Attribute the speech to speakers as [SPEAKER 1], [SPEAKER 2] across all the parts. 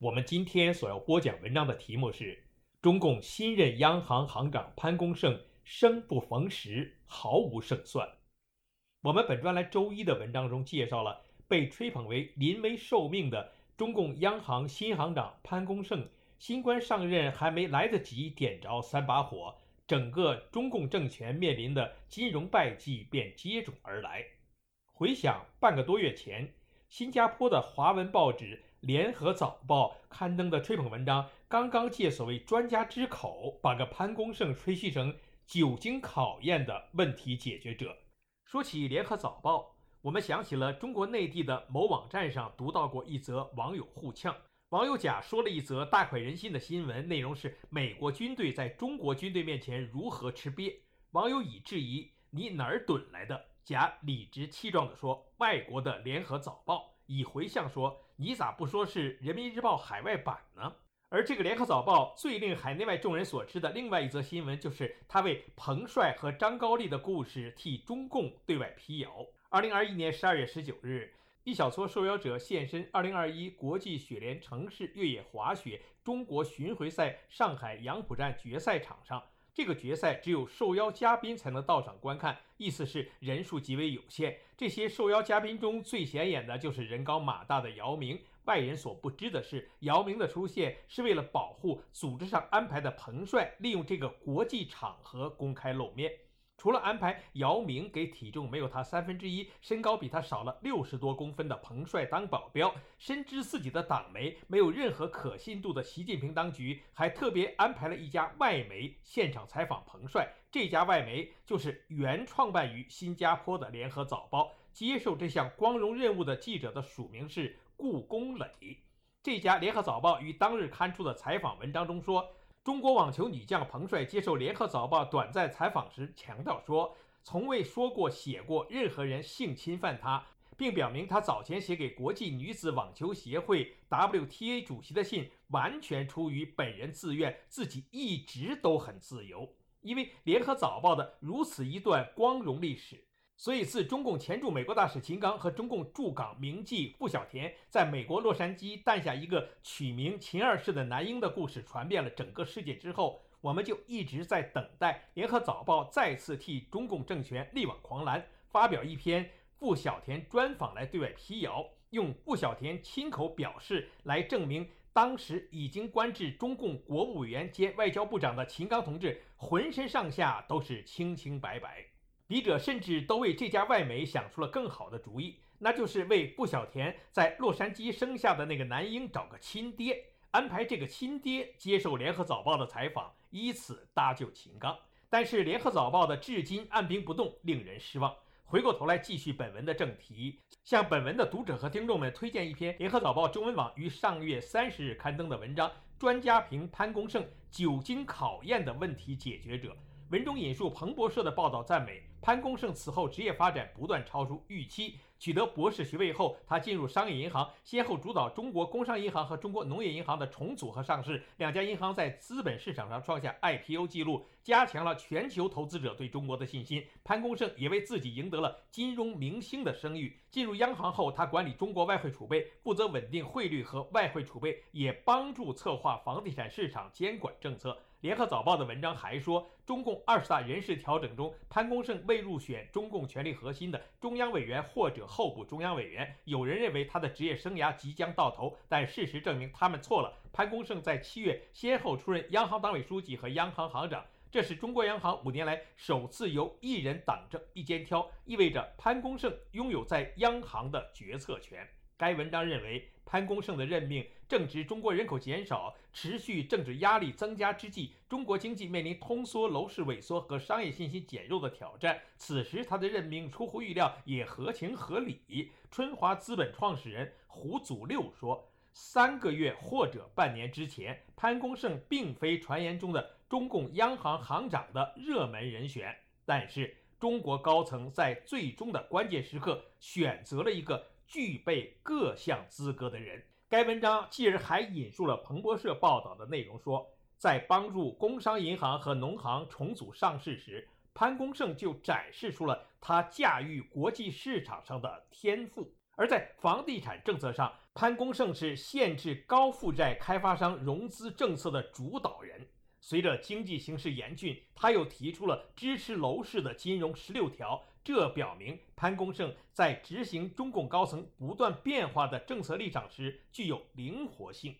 [SPEAKER 1] 我们今天所要播讲文章的题目是：中共新任央行行长潘功胜生不逢时，毫无胜算。我们本专栏周一的文章中介绍了被吹捧为临危受命的中共央行新行长潘功胜，新官上任还没来得及点着三把火，整个中共政权面临的金融败绩便接踵而来。回想半个多月前，新加坡的华文报纸。联合早报刊登的吹捧文章，刚刚借所谓专家之口，把个潘功胜吹嘘成久经考验的问题解决者。说起联合早报，我们想起了中国内地的某网站上读到过一则网友互呛。网友甲说了一则大快人心的新闻，内容是美国军队在中国军队面前如何吃瘪。网友乙质疑：“你哪儿囤来的？”甲理直气壮地说：“外国的联合早报。”乙回向说。你咋不说是人民日报海外版呢？而这个联合早报最令海内外众人所知的另外一则新闻，就是他为彭帅和张高丽的故事替中共对外辟谣。二零二一年十二月十九日，一小撮受邀者现身二零二一国际雪联城市越野滑雪中国巡回赛上海杨浦站决赛场上。这个决赛只有受邀嘉宾才能到场观看，意思是人数极为有限。这些受邀嘉宾中最显眼的就是人高马大的姚明。外人所不知的是，姚明的出现是为了保护组织上安排的彭帅，利用这个国际场合公开露面。除了安排姚明给体重没有他三分之一、身高比他少了六十多公分的彭帅当保镖，深知自己的党媒没有任何可信度的习近平当局，还特别安排了一家外媒现场采访彭帅。这家外媒就是原创办于新加坡的联合早报。接受这项光荣任务的记者的署名是顾功磊。这家联合早报于当日刊出的采访文章中说。中国网球女将彭帅接受联合早报短暂采访时强调说，从未说过写过任何人性侵犯她，并表明他早前写给国际女子网球协会 WTA 主席的信完全出于本人自愿，自己一直都很自由。因为联合早报的如此一段光荣历史。所以，自中共前驻美国大使秦刚和中共驻港名妓傅小田在美国洛杉矶诞下一个取名“秦二世”的男婴的故事传遍了整个世界之后，我们就一直在等待《联合早报》再次替中共政权力挽狂澜，发表一篇傅小田专访来对外辟谣，用傅小田亲口表示来证明当时已经官至中共国务委员兼外交部长的秦刚同志浑身上下都是清清白白。笔者甚至都为这家外媒想出了更好的主意，那就是为顾小田在洛杉矶生下的那个男婴找个亲爹，安排这个亲爹接受《联合早报》的采访，以此搭救秦刚。但是，《联合早报》的至今按兵不动，令人失望。回过头来继续本文的正题，向本文的读者和听众们推荐一篇《联合早报》中文网于上月三十日刊登的文章：专家评潘功胜久经考验的问题解决者。文中引述彭博社的报道，赞美潘功胜此后职业发展不断超出预期。取得博士学位后，他进入商业银行，先后主导中国工商银行和中国农业银行的重组和上市。两家银行在资本市场上创下 IPO 记录，加强了全球投资者对中国的信心。潘功胜也为自己赢得了金融明星的声誉。进入央行后，他管理中国外汇储备，负责稳定汇率和外汇储备，也帮助策划房地产市场监管政策。联合早报的文章还说，中共二十大人事调整中，潘功胜未入选中共权力核心的中央委员或者候补中央委员。有人认为他的职业生涯即将到头，但事实证明他们错了。潘功胜在七月先后出任央行党委书记和央行行长，这是中国央行五年来首次由一人党政一肩挑，意味着潘功胜拥有在央行的决策权。该文章认为，潘功胜的任命正值中国人口减少、持续政治压力增加之际，中国经济面临通缩、楼市萎缩和商业信心减弱的挑战。此时他的任命出乎预料，也合情合理。春华资本创始人胡祖六说：“三个月或者半年之前，潘功胜并非传言中的中共央行行长的热门人选。但是，中国高层在最终的关键时刻选择了一个具备各项资格的人。该文章继而还引述了彭博社报道的内容，说，在帮助工商银行和农行重组上市时，潘功胜就展示出了他驾驭国际市场上的天赋。而在房地产政策上，潘功胜是限制高负债开发商融资政策的主导人。随着经济形势严峻，他又提出了支持楼市的金融十六条。这表明潘功胜在执行中共高层不断变化的政策立场时具有灵活性。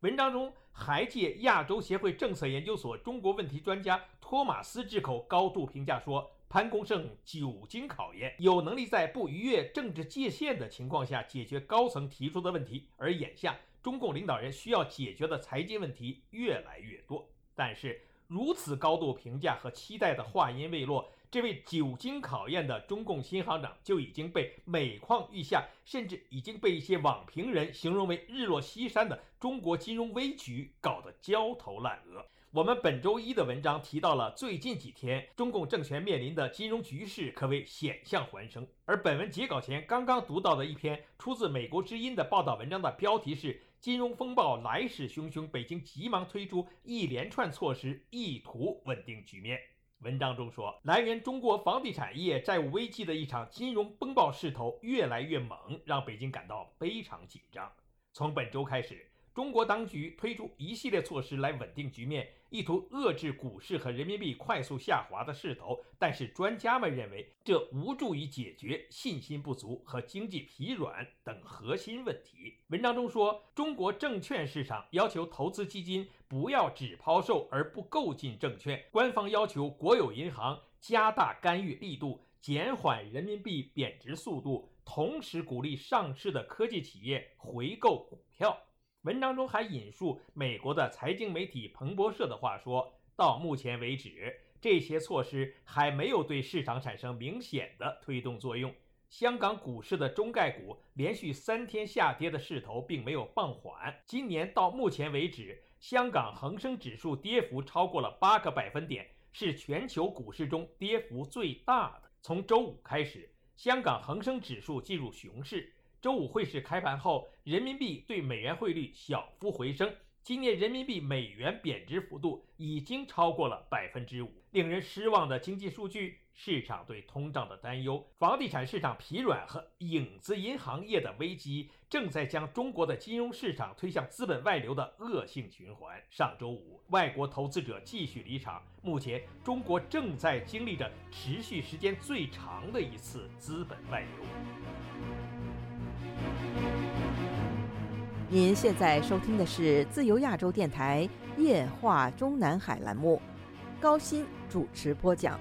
[SPEAKER 1] 文章中还借亚洲协会政策研究所中国问题专家托马斯之口高度评价说。潘功胜久经考验，有能力在不逾越政治界限的情况下解决高层提出的问题。而眼下，中共领导人需要解决的财经问题越来越多。但是，如此高度评价和期待的话音未落，这位久经考验的中共新行长就已经被每况愈下，甚至已经被一些网评人形容为日落西山的中国金融危局搞得焦头烂额。我们本周一的文章提到了最近几天中共政权面临的金融局势可谓险象环生，而本文截稿前刚刚读到的一篇出自《美国之音》的报道文章的标题是“金融风暴来势汹汹，北京急忙推出一连串措施，意图稳定局面”。文章中说，来源中国房地产业债务危机的一场金融风暴势头越来越猛，让北京感到非常紧张。从本周开始。中国当局推出一系列措施来稳定局面，意图遏制股市和人民币快速下滑的势头。但是，专家们认为这无助于解决信心不足和经济疲软等核心问题。文章中说，中国证券市场要求投资基金不要只抛售而不购进证券，官方要求国有银行加大干预力度，减缓人民币贬值速度，同时鼓励上市的科技企业回购股票。文章中还引述美国的财经媒体彭博社的话说：“到目前为止，这些措施还没有对市场产生明显的推动作用。香港股市的中概股连续三天下跌的势头并没有放缓。今年到目前为止，香港恒生指数跌幅超过了八个百分点，是全球股市中跌幅最大的。从周五开始，香港恒生指数进入熊市。”周五汇市开盘后，人民币对美元汇率小幅回升。今年人民币美元贬值幅度已经超过了百分之五。令人失望的经济数据，市场对通胀的担忧，房地产市场疲软和影子银行业的危机，正在将中国的金融市场推向资本外流的恶性循环。上周五，外国投资者继续离场。目前，中国正在经历着持续时间最长的一次资本外流。
[SPEAKER 2] 您现在收听的是自由亚洲电台夜话中南海栏目，高鑫主持播讲。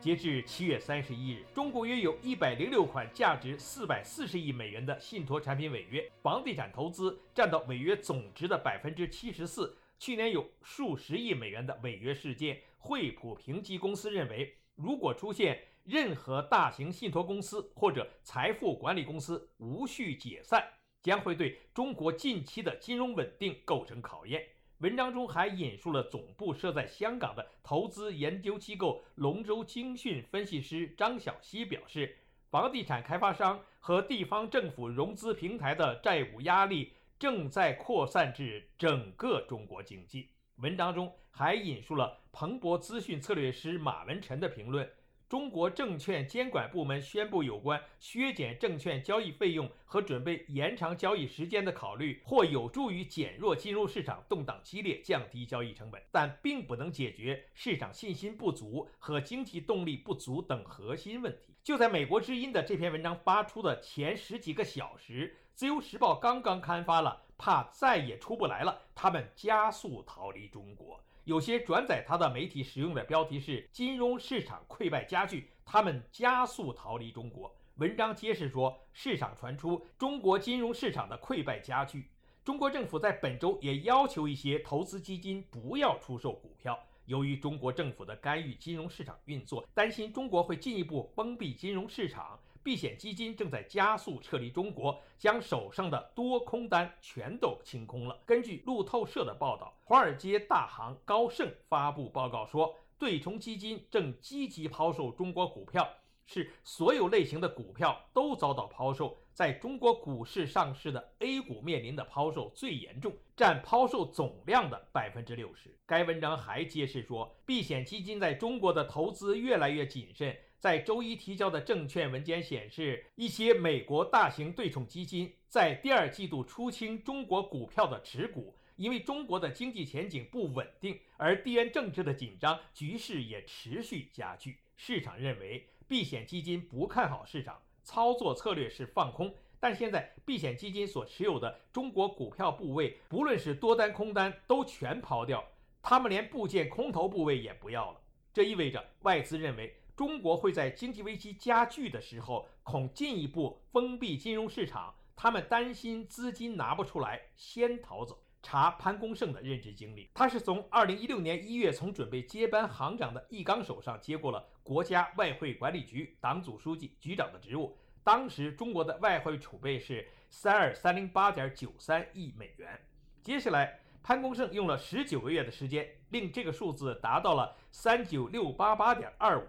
[SPEAKER 1] 截至七月三十一日，中国约有一百零六款价值四百四十亿美元的信托产品违约，房地产投资占到违约总值的百分之七十四。去年有数十亿美元的违约事件。惠普评级公司认为，如果出现任何大型信托公司或者财富管理公司无序解散，将会对中国近期的金融稳定构成考验。文章中还引述了总部设在香港的投资研究机构龙舟精讯分析师张小希表示，房地产开发商和地方政府融资平台的债务压力正在扩散至整个中国经济。文章中还引述了彭博资讯策略师马文臣的评论。中国证券监管部门宣布有关削减证券交易费用和准备延长交易时间的考虑，或有助于减弱金融市场动荡激烈、降低交易成本，但并不能解决市场信心不足和经济动力不足等核心问题。就在美国之音的这篇文章发出的前十几个小时，《自由时报》刚刚刊发了，怕再也出不来了，他们加速逃离中国。有些转载他的媒体使用的标题是“金融市场溃败加剧，他们加速逃离中国”。文章揭示说，市场传出中国金融市场的溃败加剧。中国政府在本周也要求一些投资基金不要出售股票，由于中国政府的干预金融市场运作，担心中国会进一步封闭金融市场，避险基金正在加速撤离中国，将手上的多空单全都清空了。根据路透社的报道，华尔街大行高盛发布报告说，对冲基金正积极抛售中国股票。是所有类型的股票都遭到抛售，在中国股市上市的 A 股面临的抛售最严重，占抛售总量的百分之六十。该文章还揭示说，避险基金在中国的投资越来越谨慎。在周一提交的证券文件显示，一些美国大型对冲基金在第二季度出清中国股票的持股，因为中国的经济前景不稳定，而地缘政治的紧张局势也持续加剧。市场认为。避险基金不看好市场，操作策略是放空。但现在避险基金所持有的中国股票部位，不论是多单空单，都全抛掉，他们连部件空头部位也不要了。这意味着外资认为中国会在经济危机加剧的时候，恐进一步封闭金融市场。他们担心资金拿不出来，先逃走。查潘功胜的任职经历，他是从2016年1月从准备接班行长的易纲手上接过了国家外汇管理局党组书记、局长的职务。当时中国的外汇储备是3238.93亿美元。接下来，潘功胜用了19个月的时间，令这个数字达到了39688.25，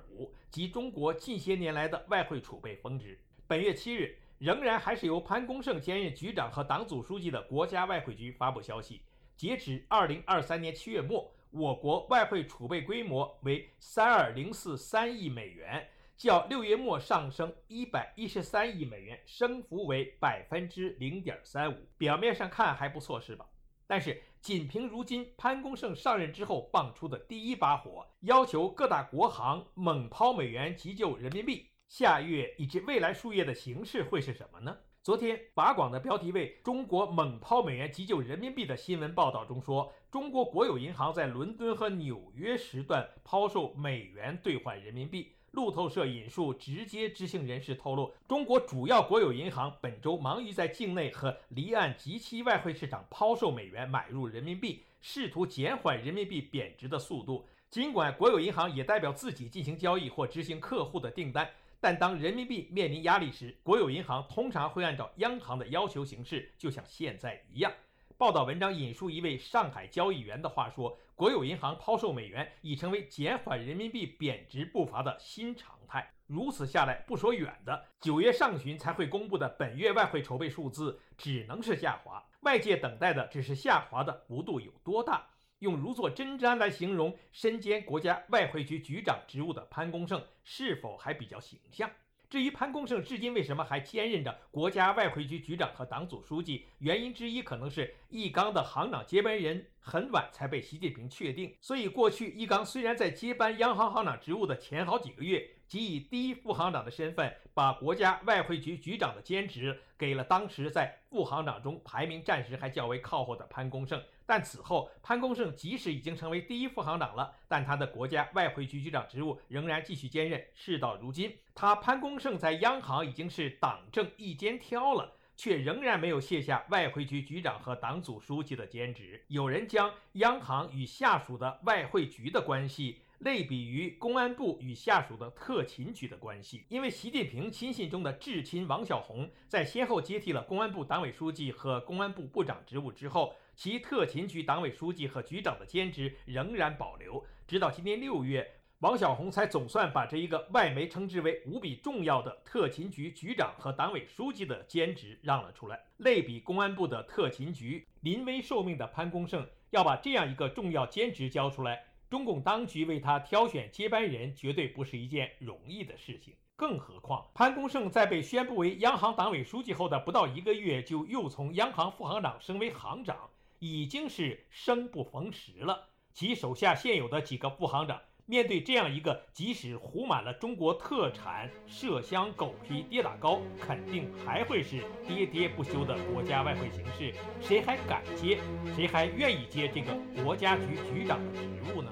[SPEAKER 1] 即中国近些年来的外汇储备峰值。本月七日。仍然还是由潘功胜兼任局长和党组书记的国家外汇局发布消息，截止二零二三年七月末，我国外汇储备规模为三二零四三亿美元，较六月末上升一百一十三亿美元，升幅为百分之零点三五。表面上看还不错，是吧？但是仅凭如今潘功胜上任之后放出的第一把火，要求各大国行猛抛美元急救人民币。下月以及未来数月的形势会是什么呢？昨天，法广的标题为“中国猛抛美元急救人民币”的新闻报道中说，中国国有银行在伦敦和纽约时段抛售美元兑换人民币。路透社引述直接知情人士透露，中国主要国有银行本周忙于在境内和离岸及其外汇市场抛售美元买入人民币，试图减缓人民币贬值的速度。尽管国有银行也代表自己进行交易或执行客户的订单。但当人民币面临压力时，国有银行通常会按照央行的要求行事，就像现在一样。报道文章引述一位上海交易员的话说：“国有银行抛售美元已成为减缓人民币贬值步伐的新常态。如此下来，不说远的，九月上旬才会公布的本月外汇筹备数字只能是下滑。外界等待的只是下滑的幅度有多大。”用如坐针毡来形容身兼国家外汇局局长职务的潘功胜，是否还比较形象？至于潘功胜至今为什么还兼任着国家外汇局局长和党组书记，原因之一可能是易纲的行长接班人很晚才被习近平确定。所以过去易纲虽然在接班央行行长职务的前好几个月，即以第一副行长的身份，把国家外汇局局长的兼职给了当时在副行长中排名暂时还较为靠后的潘功胜。但此后，潘功胜即使已经成为第一副行长了，但他的国家外汇局局长职务仍然继续兼任。事到如今，他潘功胜在央行已经是党政一肩挑了，却仍然没有卸下外汇局局长和党组书记的兼职。有人将央行与下属的外汇局的关系。类比于公安部与下属的特勤局的关系，因为习近平亲信中的至亲王小红在先后接替了公安部党委书记和公安部部长职务之后，其特勤局党委书记和局长的兼职仍然保留，直到今年六月，王小红才总算把这一个外媒称之为无比重要的特勤局局长和党委书记的兼职让了出来。类比公安部的特勤局，临危受命的潘功胜要把这样一个重要兼职交出来。中共当局为他挑选接班人，绝对不是一件容易的事情。更何况，潘功胜在被宣布为央行党委书记后的不到一个月，就又从央行副行长升为行长，已经是生不逢时了。其手下现有的几个副行长。面对这样一个即使糊满了中国特产麝香、狗皮、跌打糕，肯定还会是喋喋不休的国家外汇形势，谁还敢接？谁还愿意接这个国家局局长的职务呢？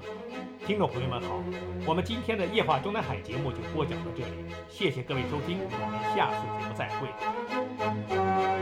[SPEAKER 1] 听众朋友们好，我们今天的夜话中南海节目就播讲到这里，谢谢各位收听，我们下次节目再会。